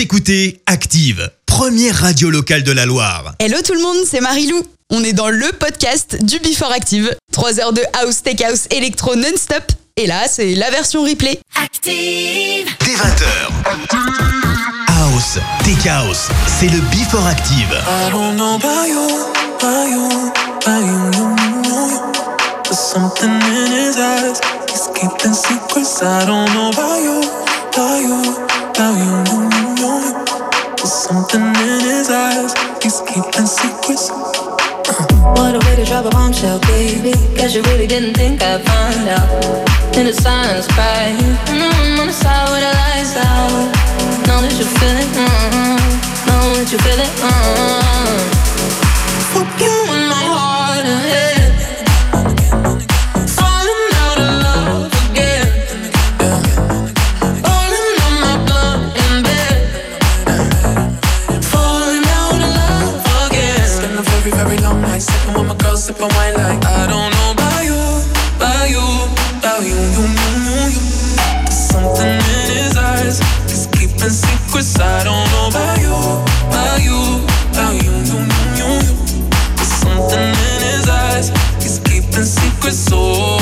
Vous écoutez Active, première radio locale de la Loire. Hello tout le monde, c'est Marilou. On est dans le podcast du Before Active. 3 heures de house, tech house, électro non-stop. Et là, c'est la version replay. Active. Dès 20h. House, Tech House, c'est le Before Active. I don't know about you, about you, about you, you, you, you. There's something in his eyes. He's keeping secrets. I don't know about you, about you, about you. There's something in his eyes. He's keeping secrets. What a way to drop a bombshell, baby. Guess you really didn't think I'd find out. In the silence, cry. Mm, on the side where the lights out. Know that you feel it. Mm, know that you feel it. Fuck my girl, wine like I don't know about you, about you, about you, you, you, you. There's something in his eyes. He's keeping secrets. I don't know about you, about you, about you, you, you, you, you. There's something in his eyes. He's keeping secrets. Oh.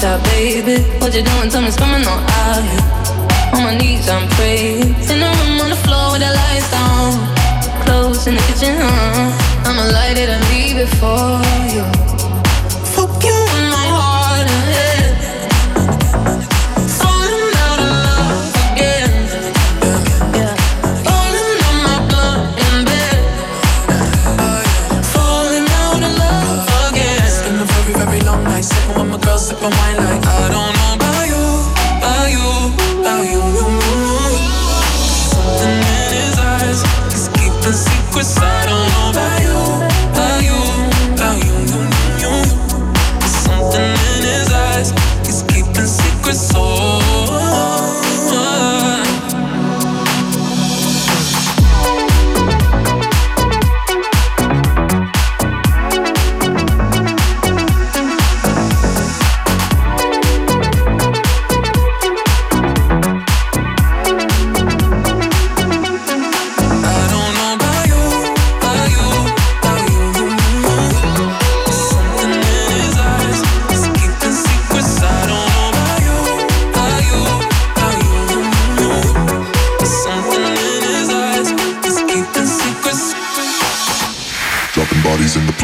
Shot, baby. What you doing? Tell me, coming on out here. On my knees, I'm praying. In the room on the floor with the lights down. Clothes in the kitchen, uh. I'ma light it and leave it for you. Girl, sipping wine like I don't know about you, about you, about you. Something in his eyes, he's keeping secrets. I don't know about you, about you, about you, you, you, you. There's something in his eyes, he's keeping secrets. Oh.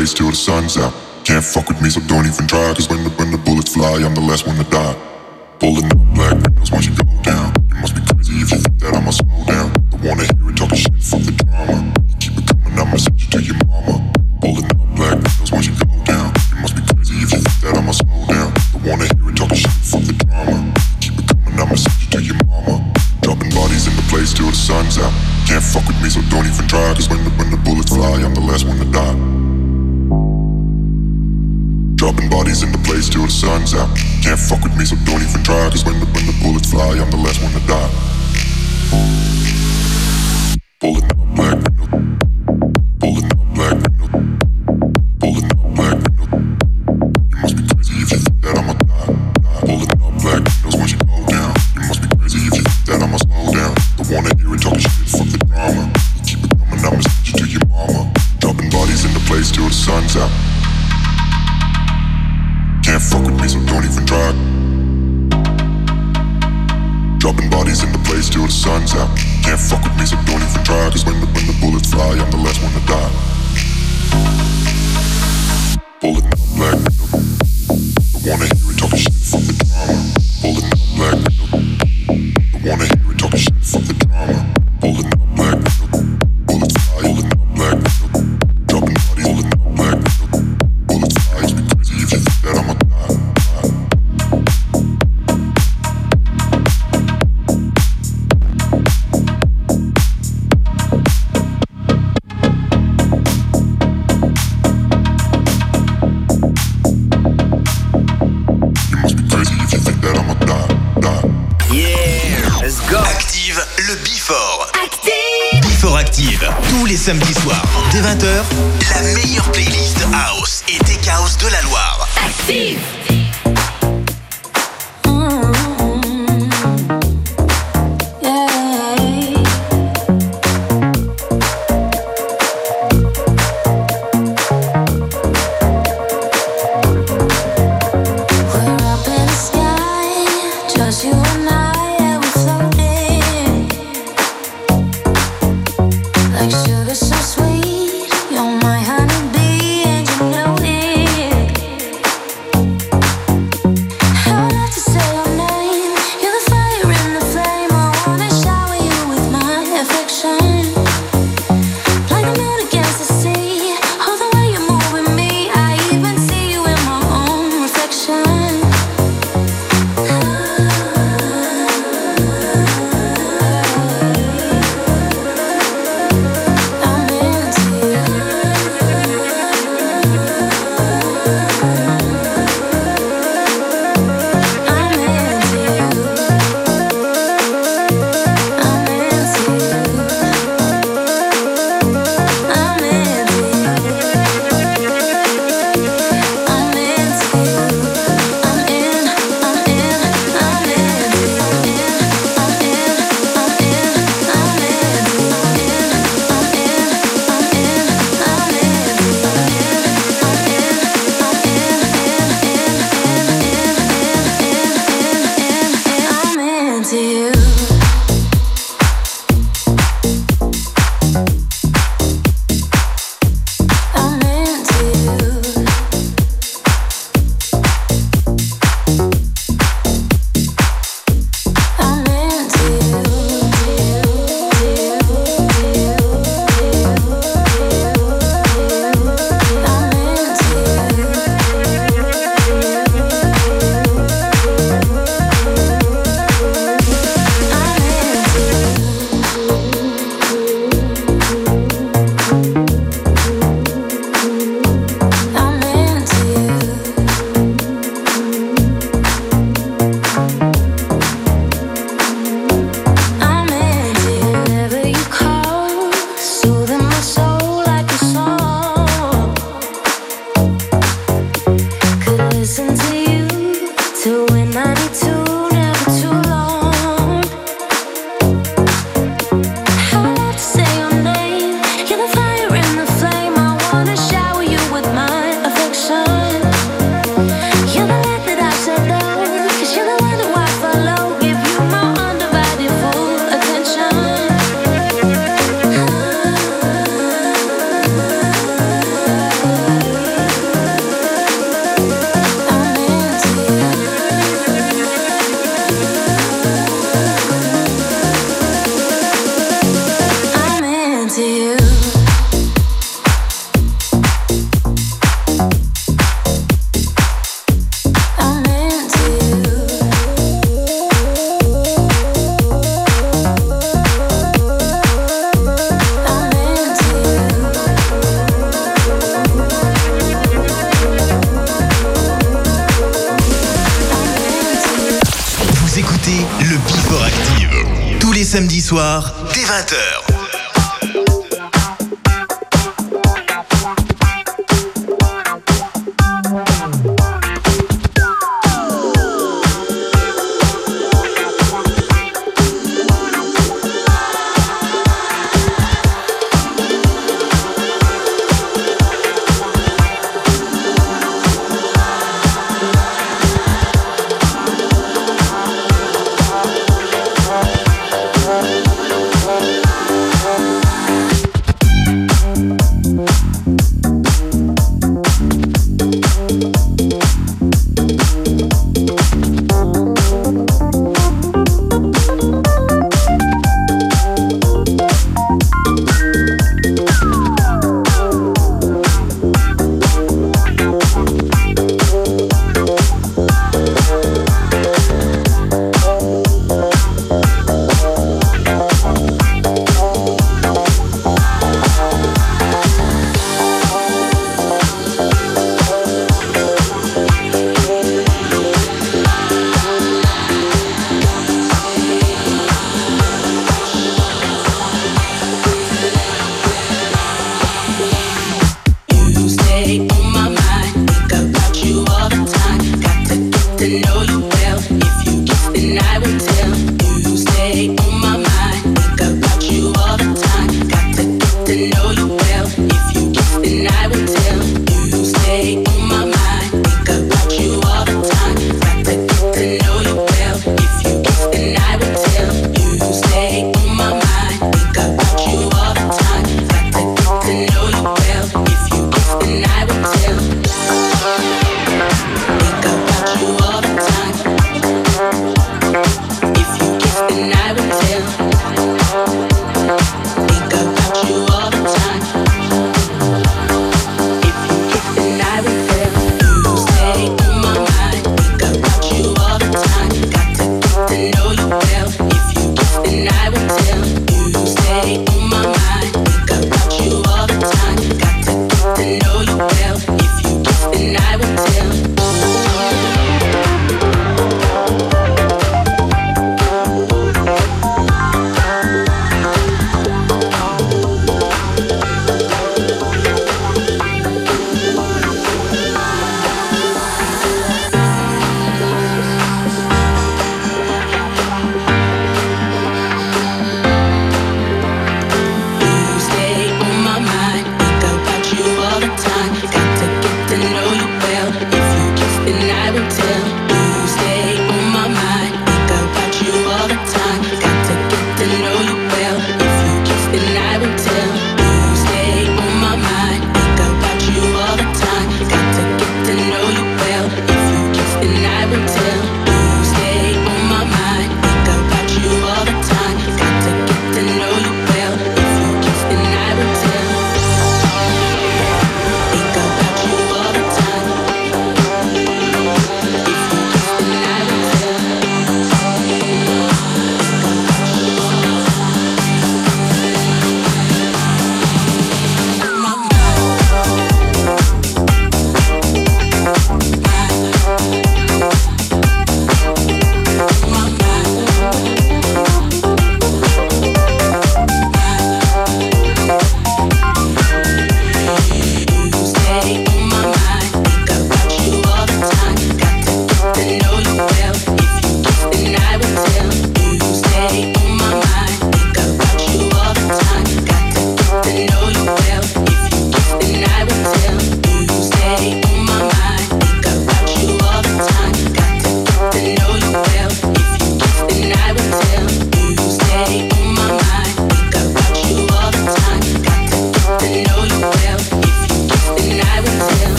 Place till the sun's out. Can't fuck with me, so don't even try. Cause when the, when the bullets fly, I'm the last one to die. Pulling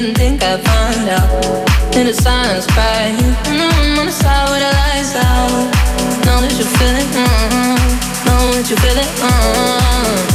didn't think I'd find out In the silence cry. And mm-hmm. I'm on the side where the lights out Know that you feel it, mm-hmm. Know that you feel it, mm-hmm.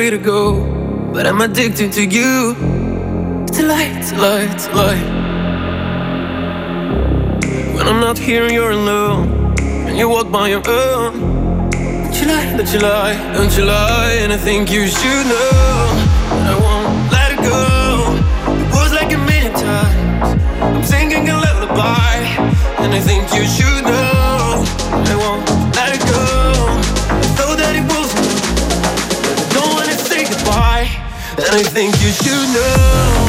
free to go, but I'm addicted to you. To light, light, light. When I'm not here, you're alone, and you walk by your own. Don't you lie, don't you lie, don't you lie, and I think you should know. But I won't let it go. It was like a million times. I'm singing a lullaby, and I think you should know. I won't. And I think you should know.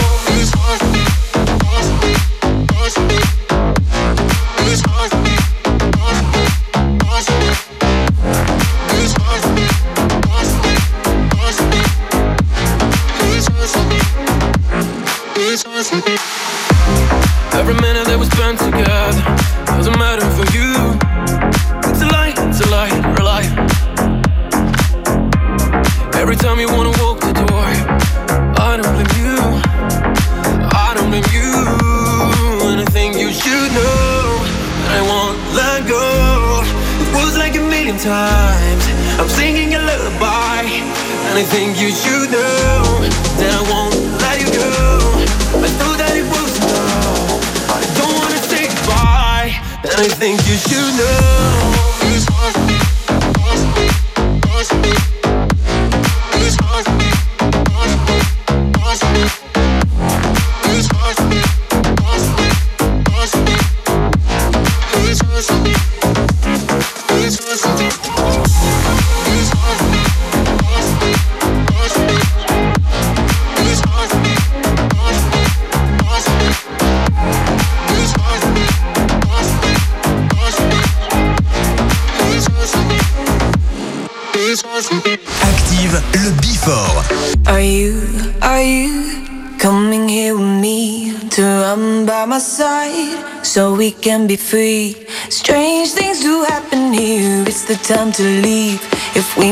free. Strange things do happen here. It's the time to leave if we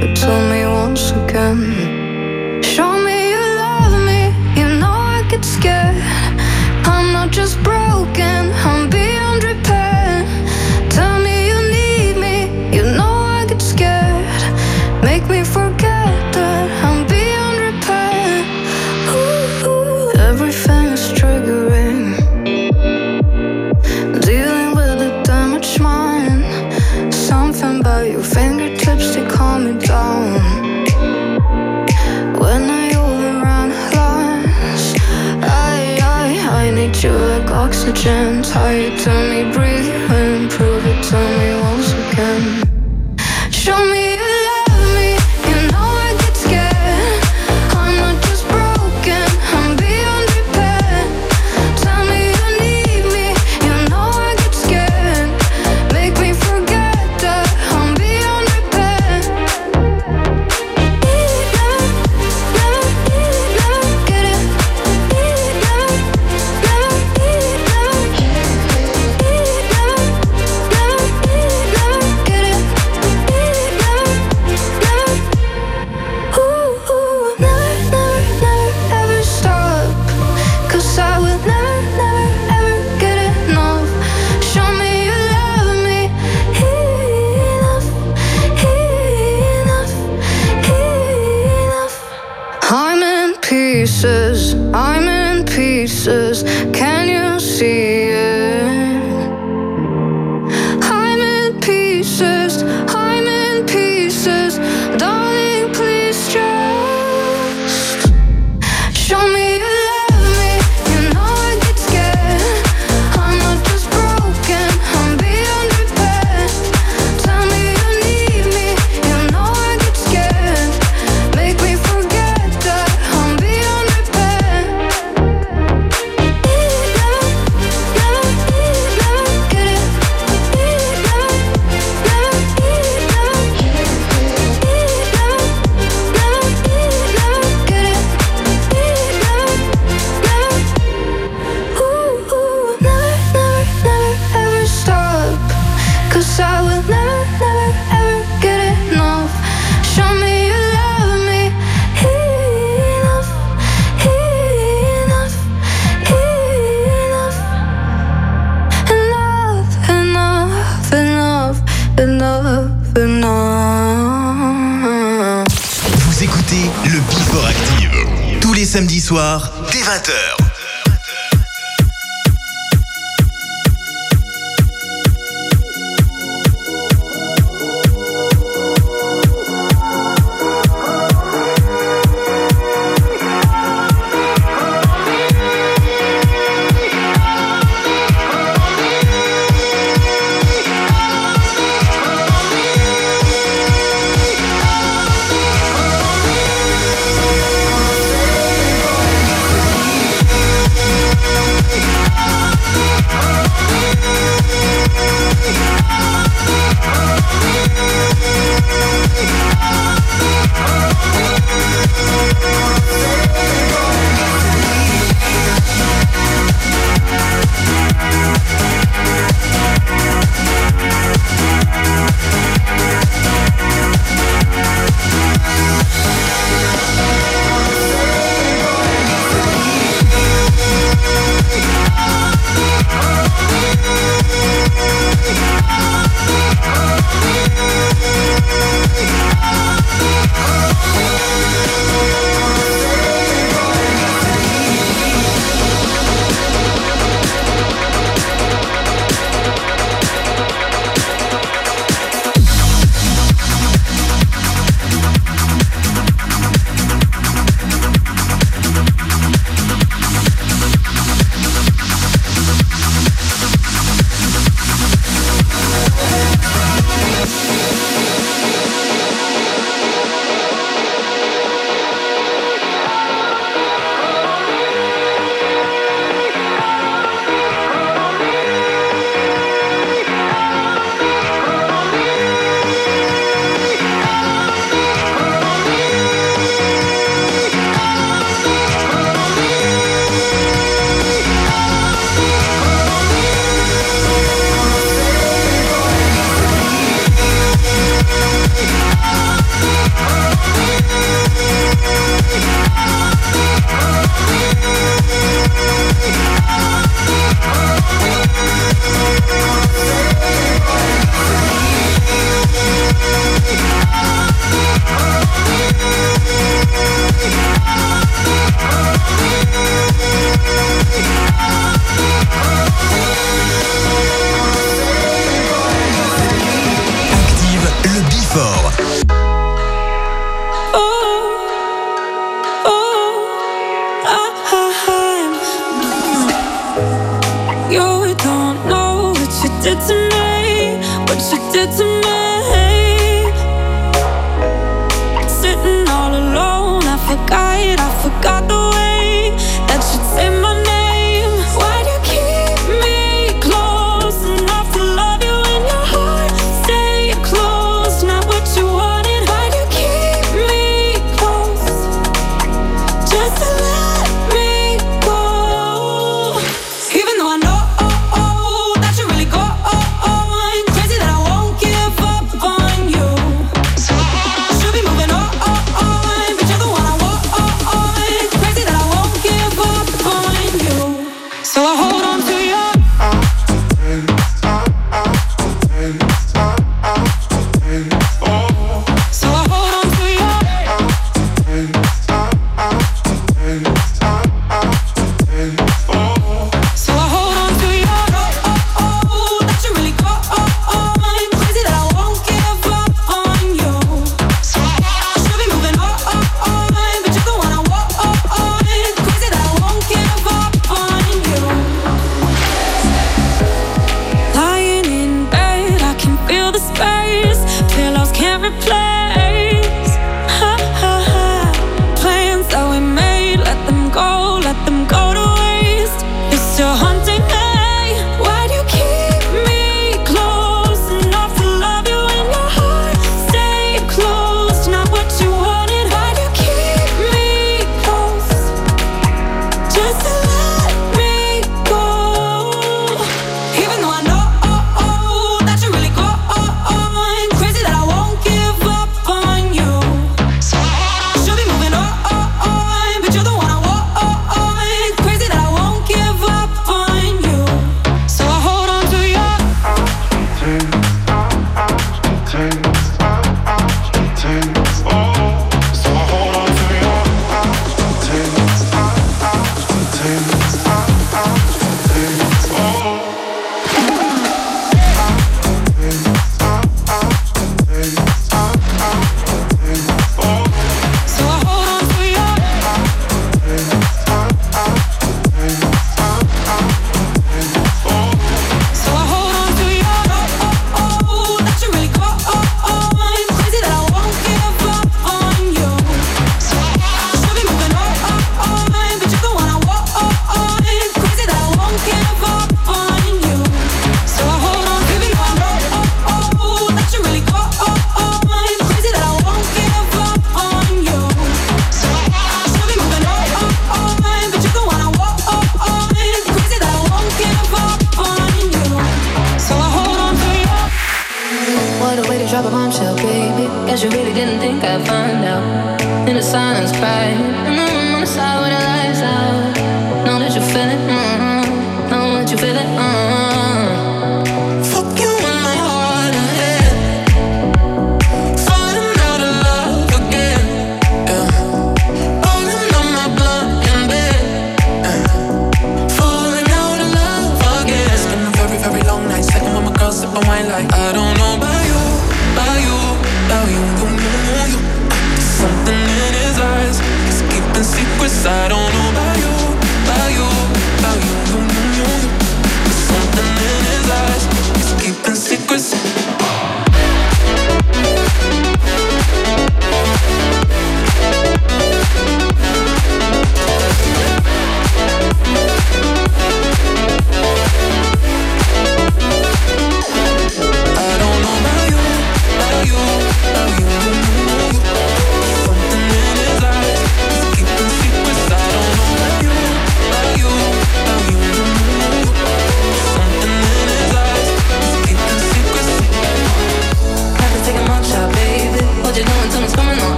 for too hard, turn me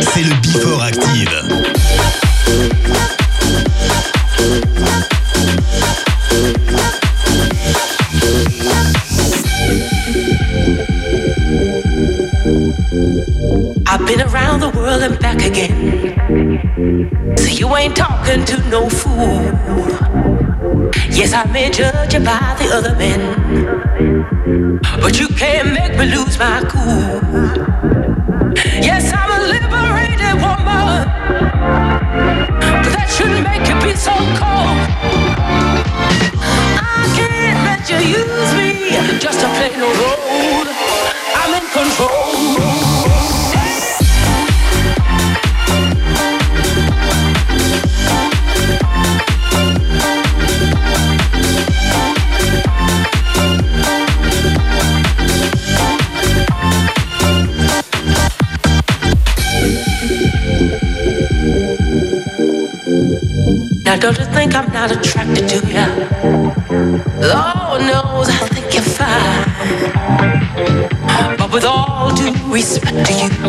c'est le Before Active. I've been around the world and back again. So you ain't talking to no fool. Yes, I may judge you by the other men. But you can't make me lose my cool. Yes, I'm a liberated woman. But that shouldn't make you be so cold. I can't let you use me just to play no role. not attracted to you. Lord knows I think you're fine. But with all due respect to you.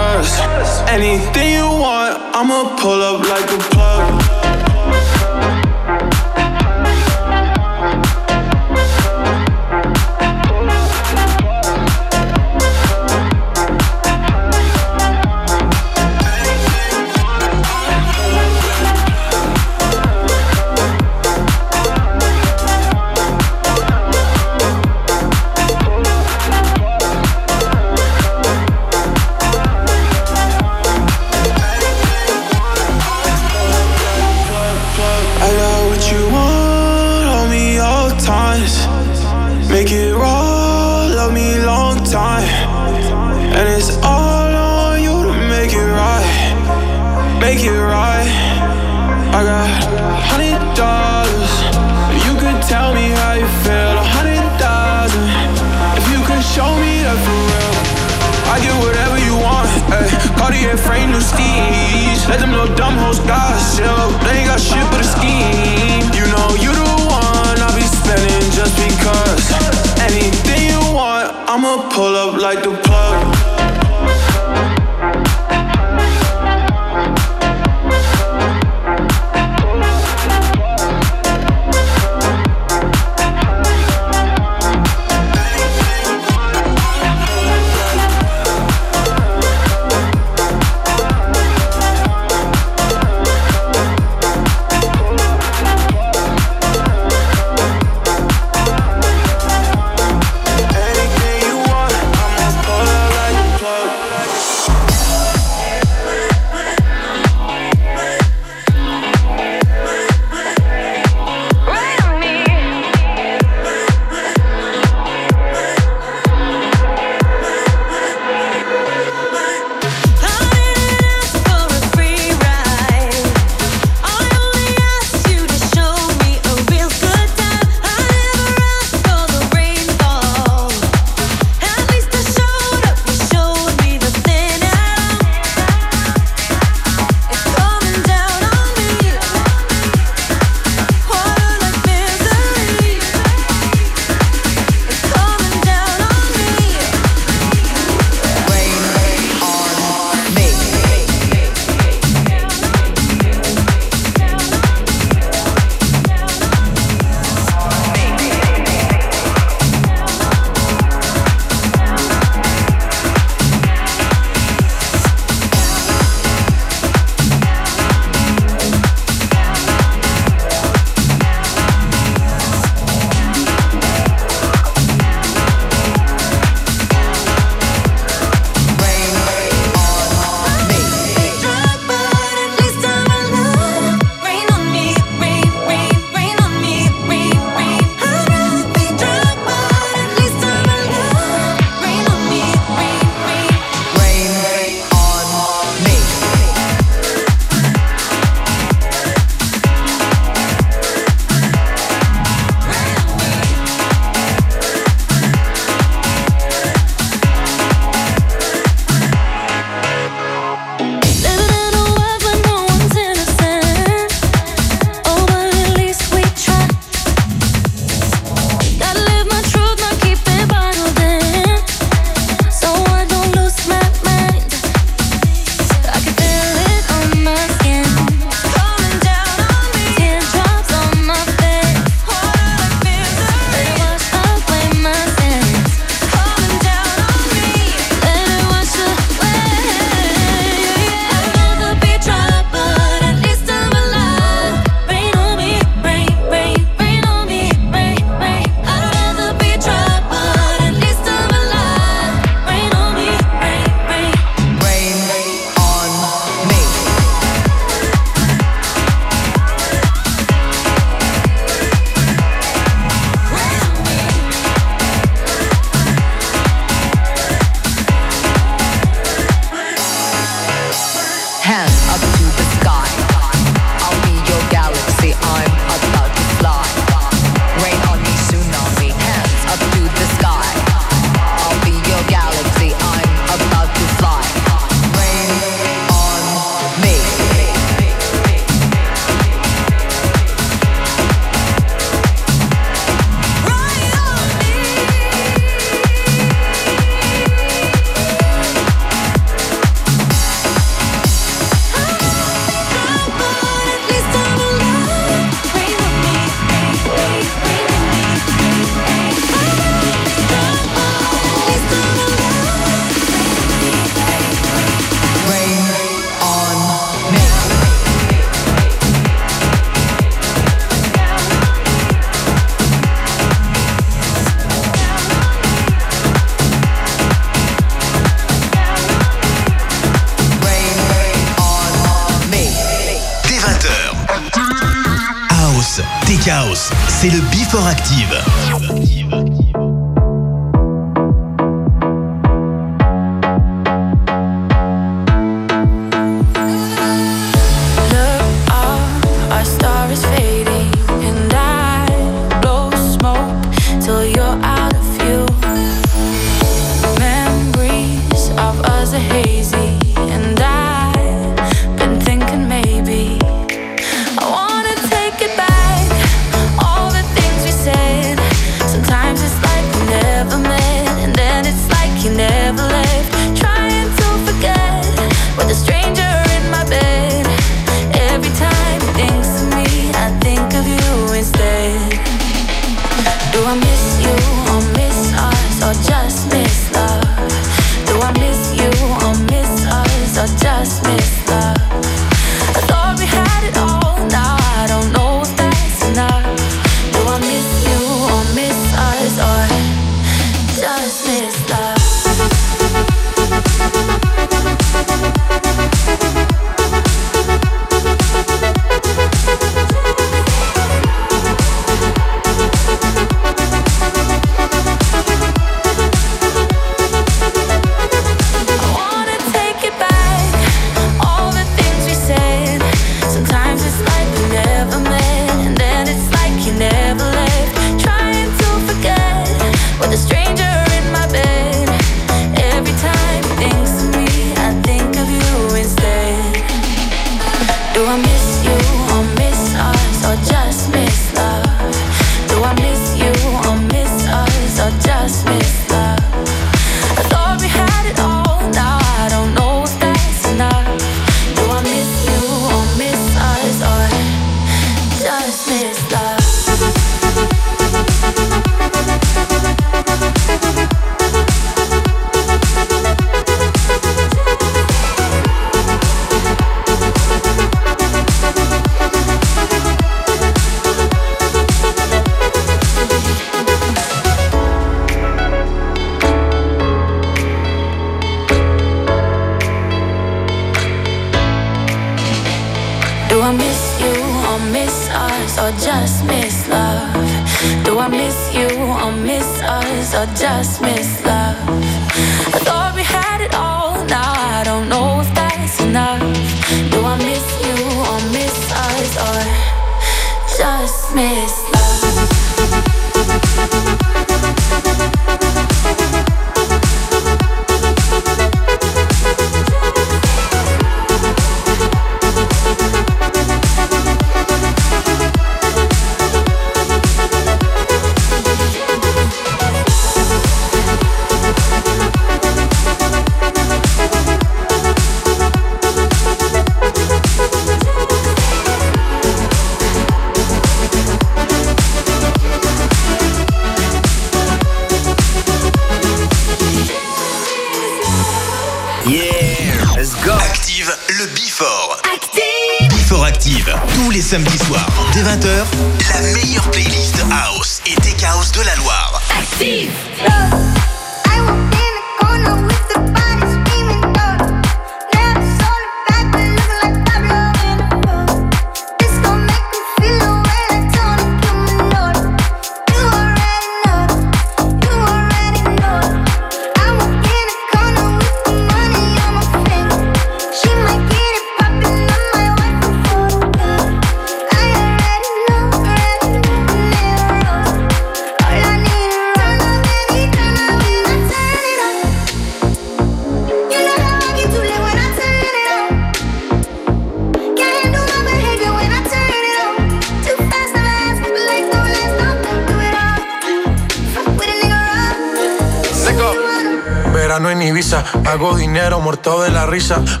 up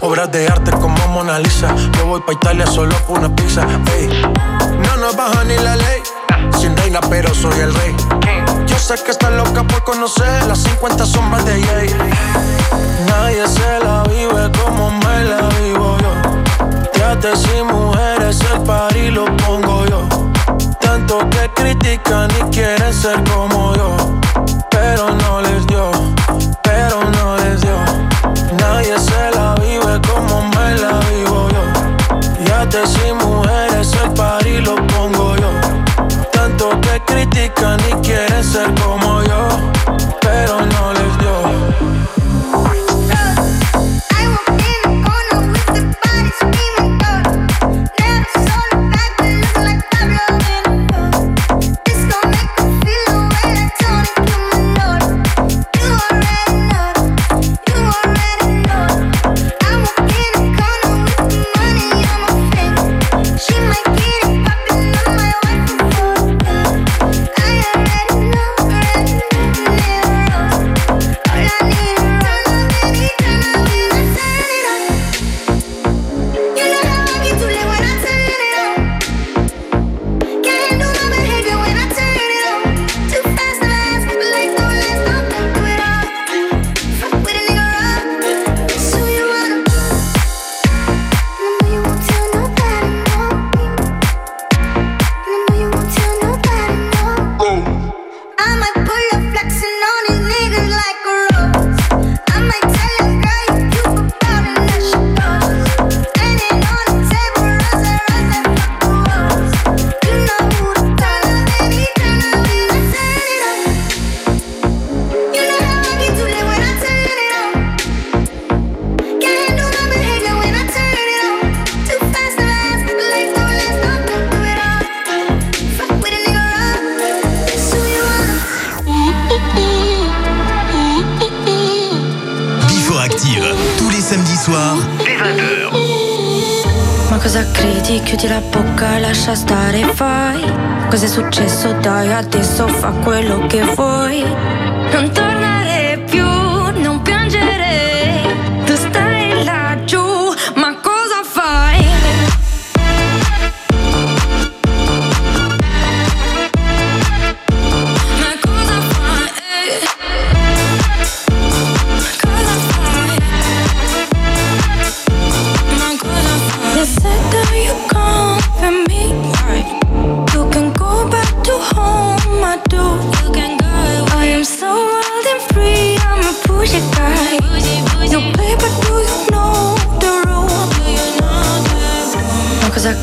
de sofá fue lo que voy.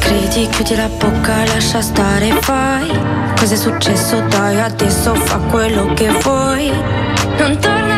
credi, chiudi la bocca, lascia stare, fai. Cos'è successo, dai, adesso fa quello che vuoi. Non torna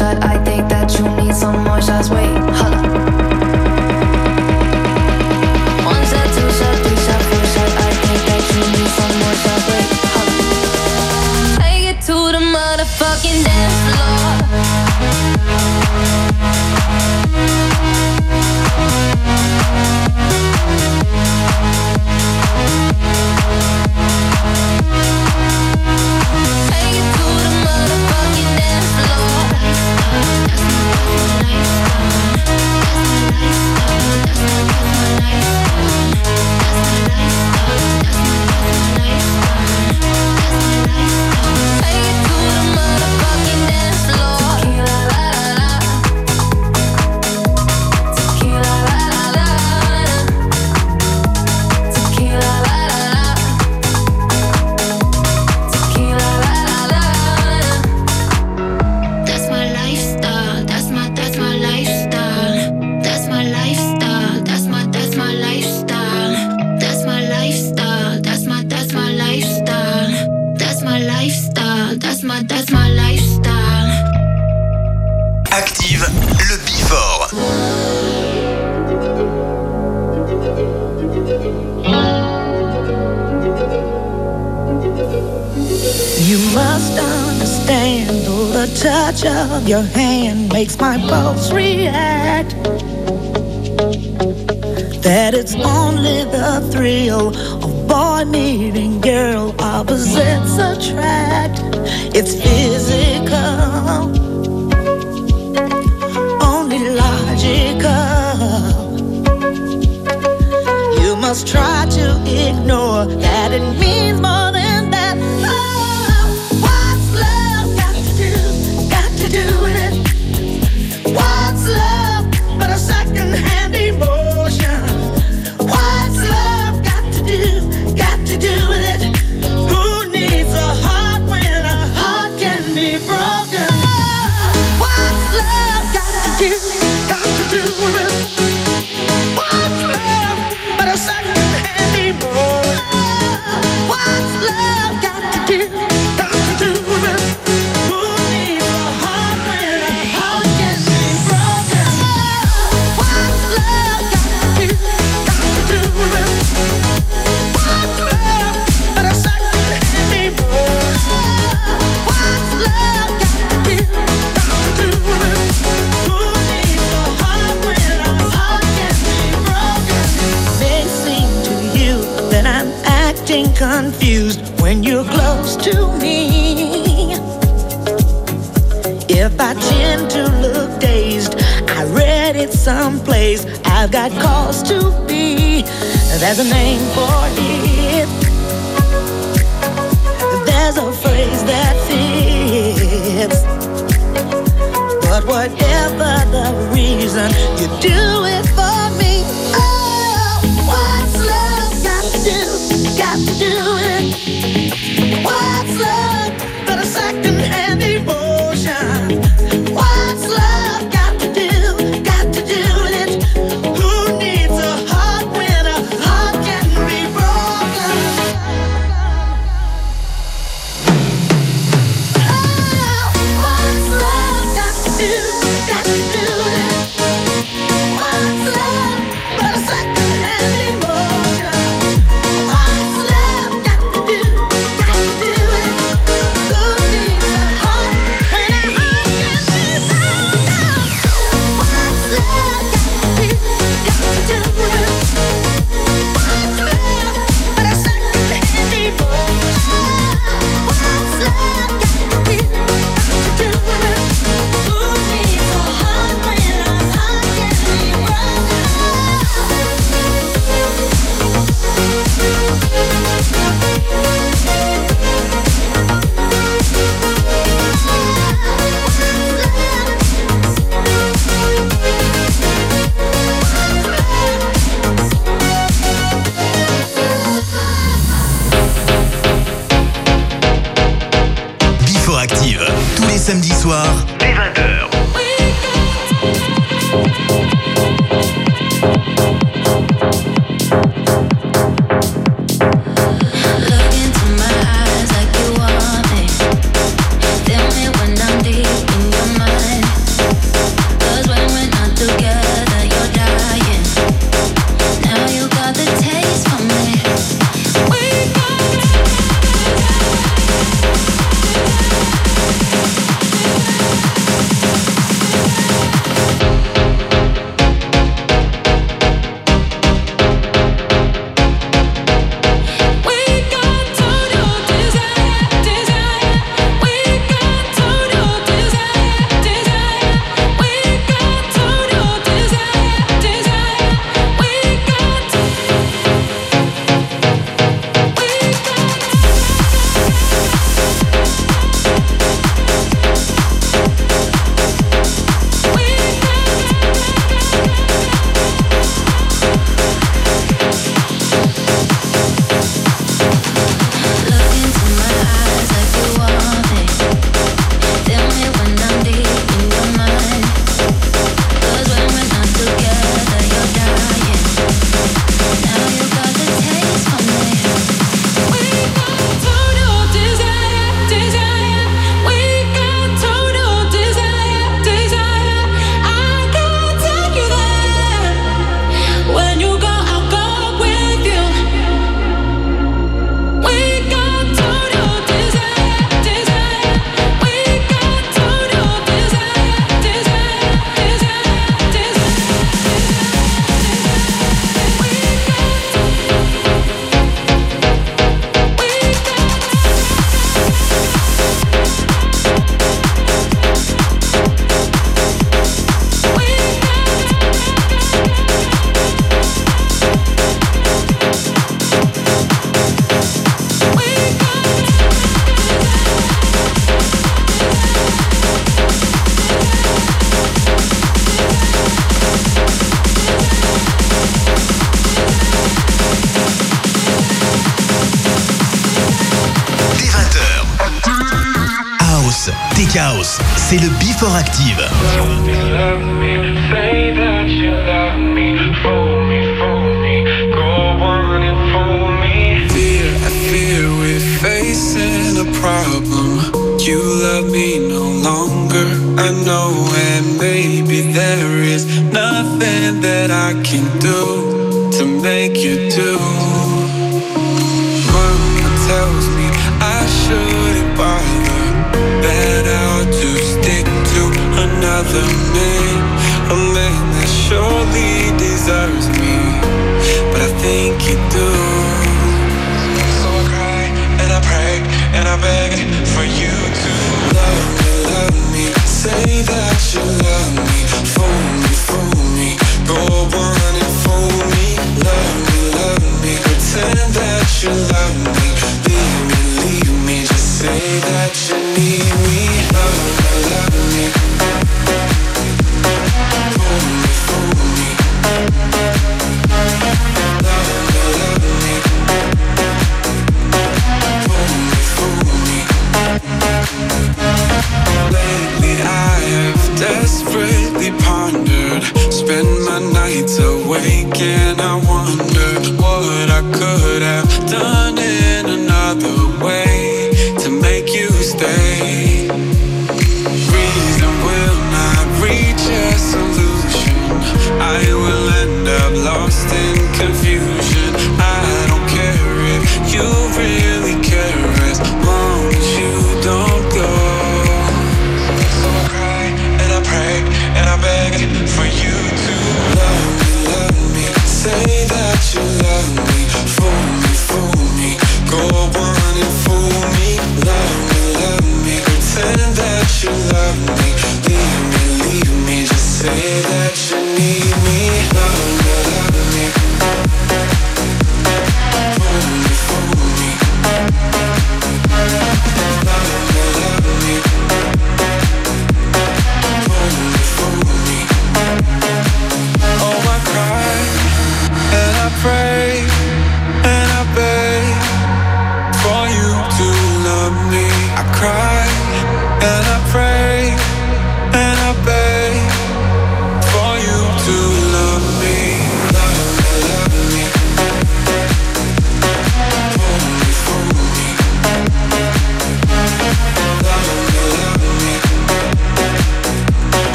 I think that you need some more shots. Wait,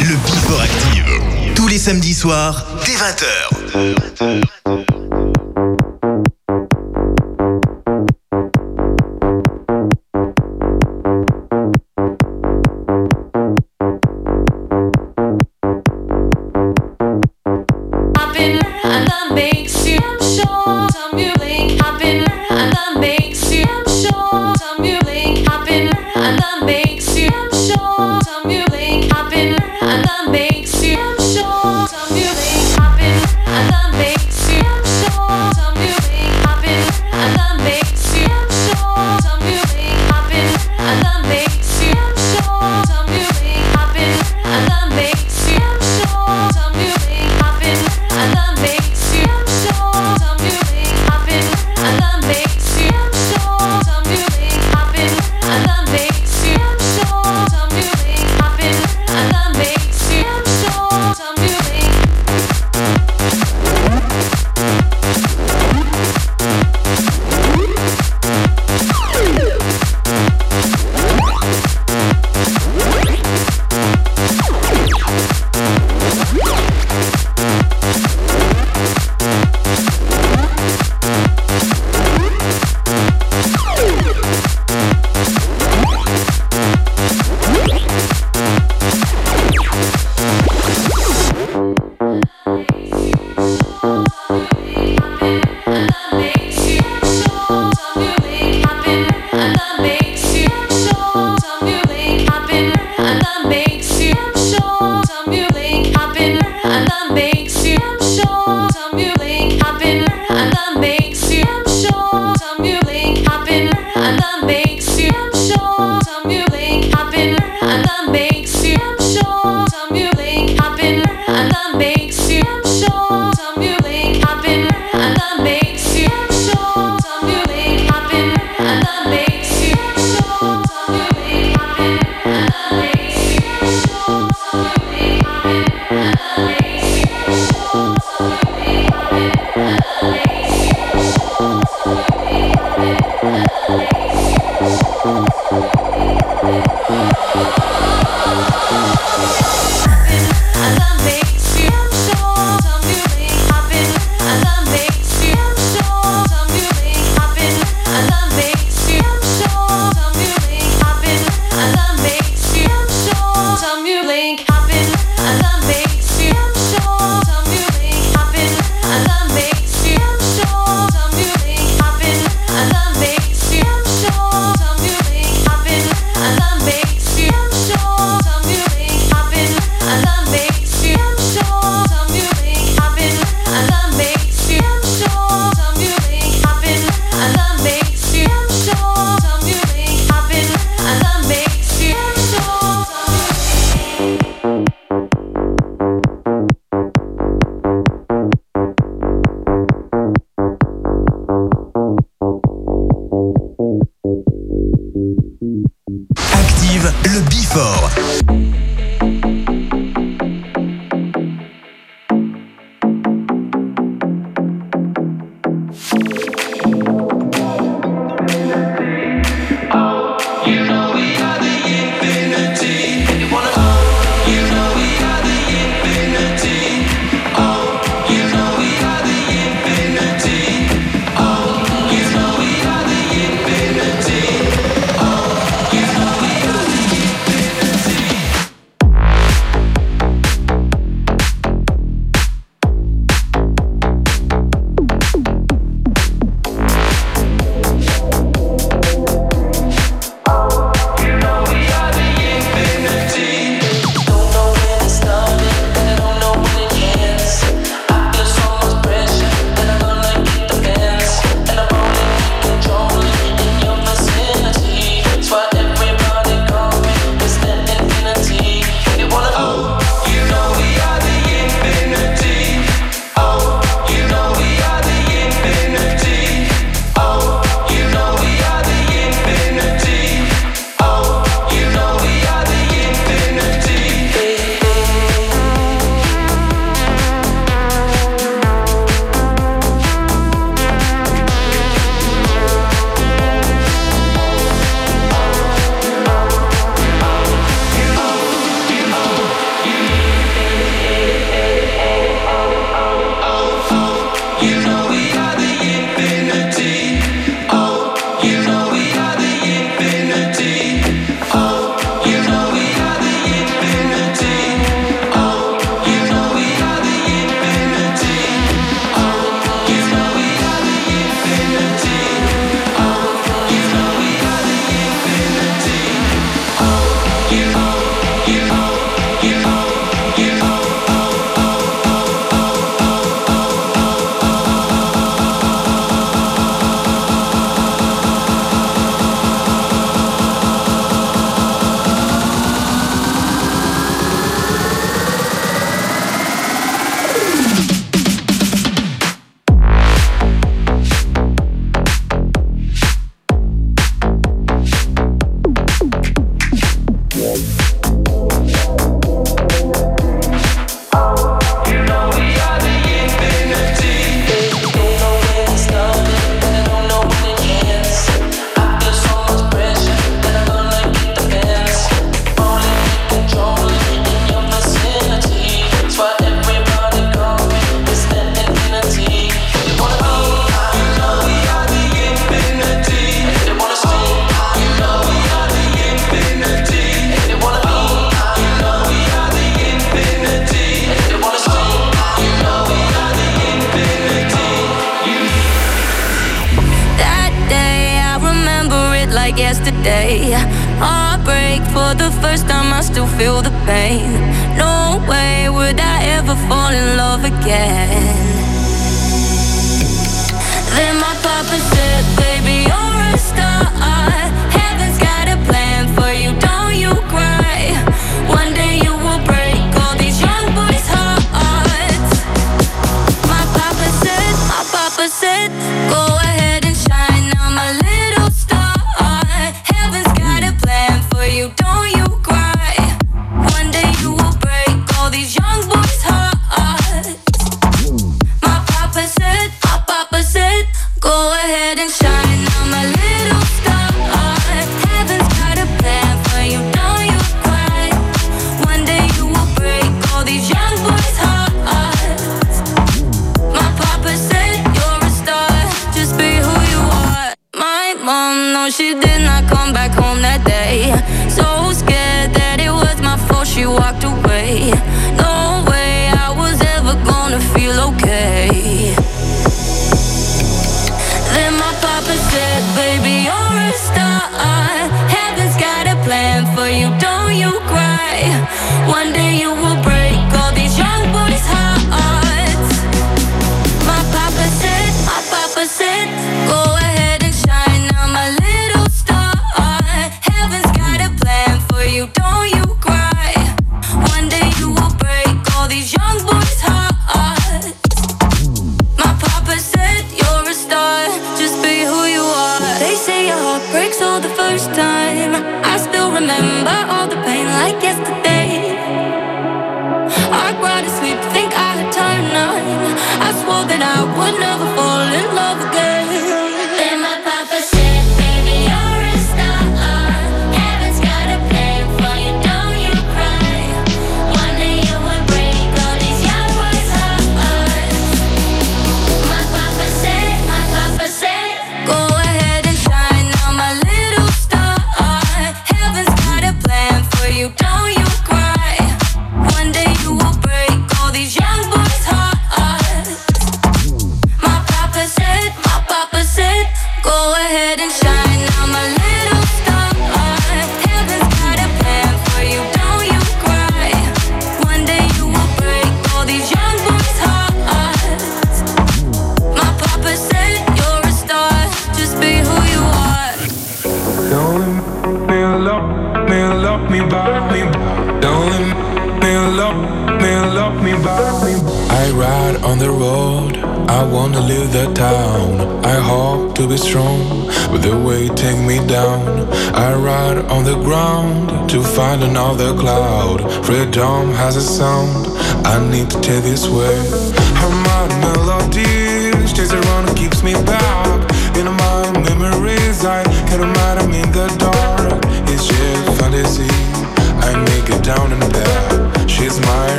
le Before Active. Tous les samedis soirs, dès 20h.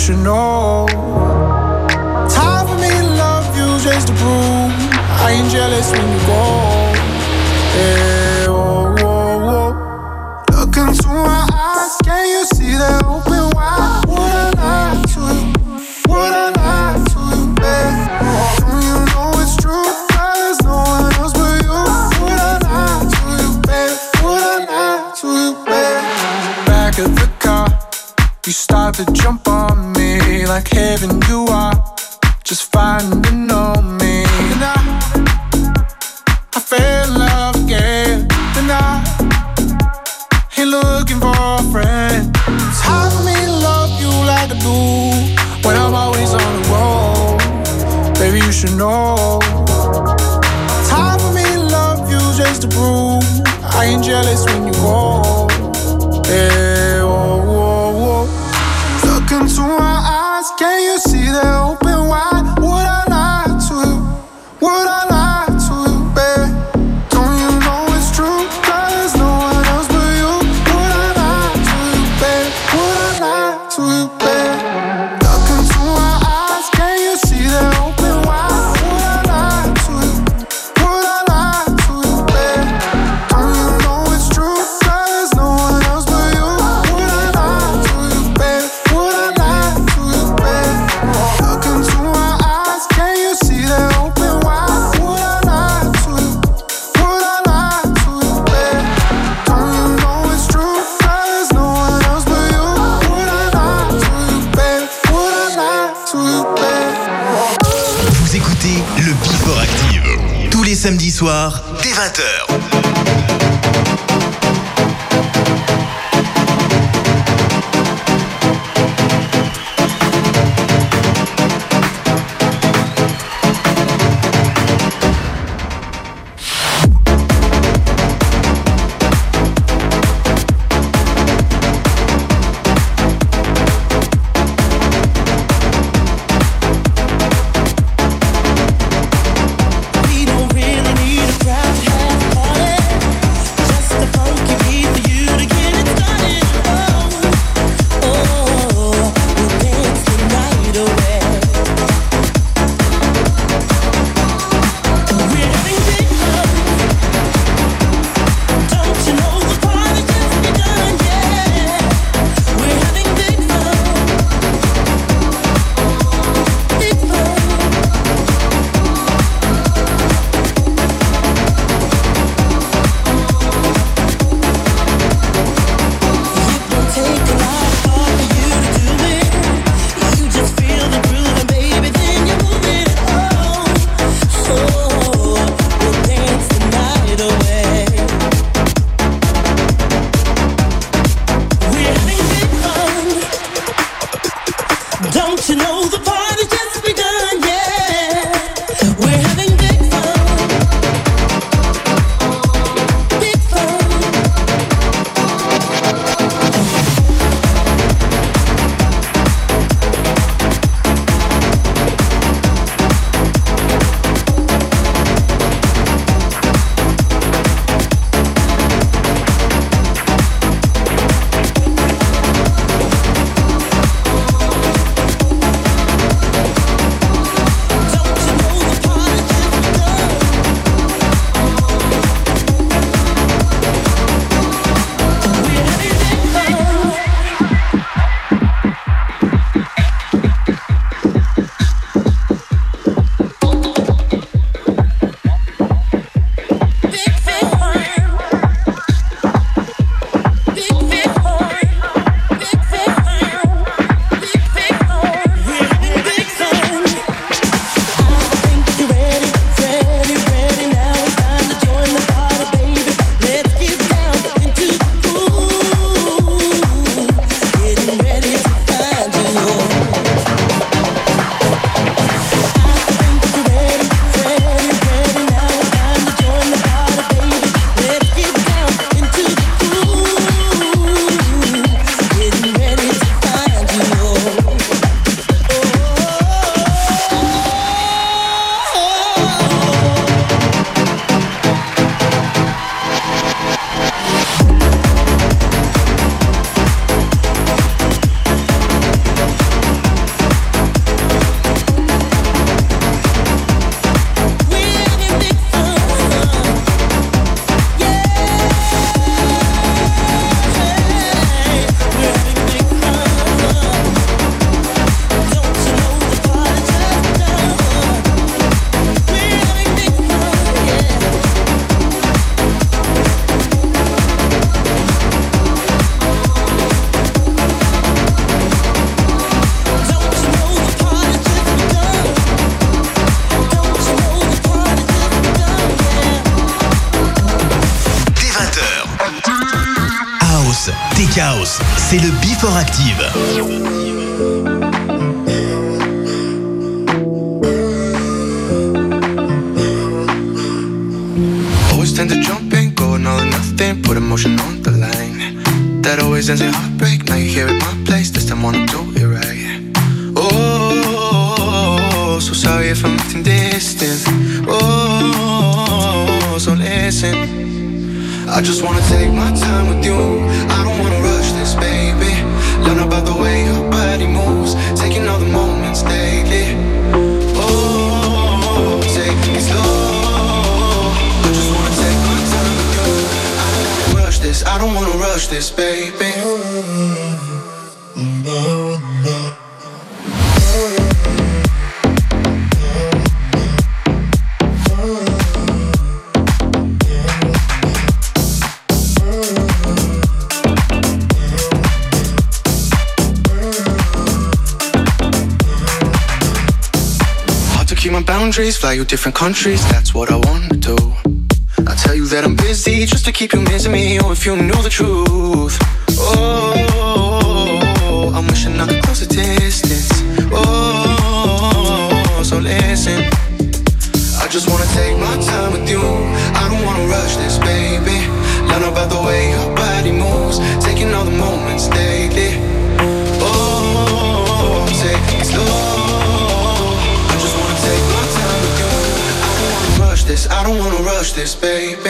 should know. Time for me to love you just to prove I ain't jealous when you go. C'est le Before Active. Always tend to jump go nothing, put emotion on the line. That always ends in heartbreak. Now you're here at my place, this time wanna do it right. Oh, so sorry if I'm acting distant. Oh, so listen. I just wanna take my time with you. I don't wanna don't wanna rush this, baby. Keep my boundaries, fly you different countries, that's what I wanna that I'm busy just to keep you missing me, or if you knew the truth. Oh, I'm wishing I could close the distance. Oh, so listen. I just wanna take my time with you. I don't wanna rush this, baby. Learn about the way your body moves, taking all the moments daily. Oh, take it slow. I just wanna take my time with you. I don't wanna rush this. I don't wanna rush this, baby.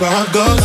my heart goes.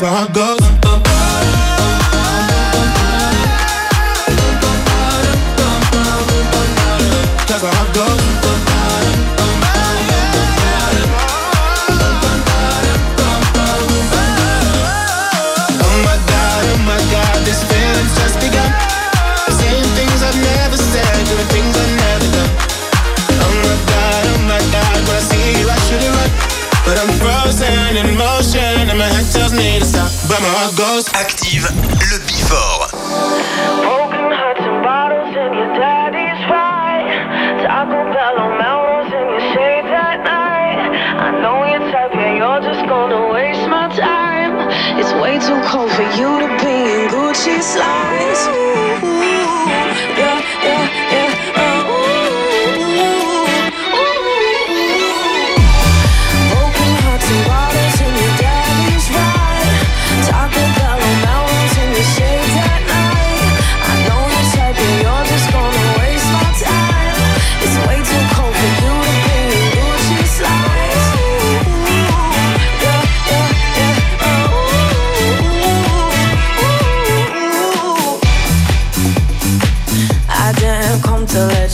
Can. Cause my heart Active le Before. Broken hearts and bottles in your daddy's fight. Taco Bell on Melrose in your shades at night. I know you're type, yeah, you're just gonna waste my time. It's way too cold for you to be in Gucci slides.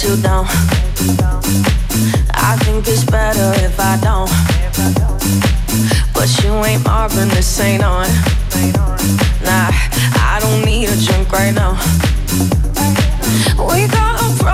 You down. I think it's better if I don't. But you ain't Marvin, this ain't on. Nah, I don't need a drink right now. We got a problem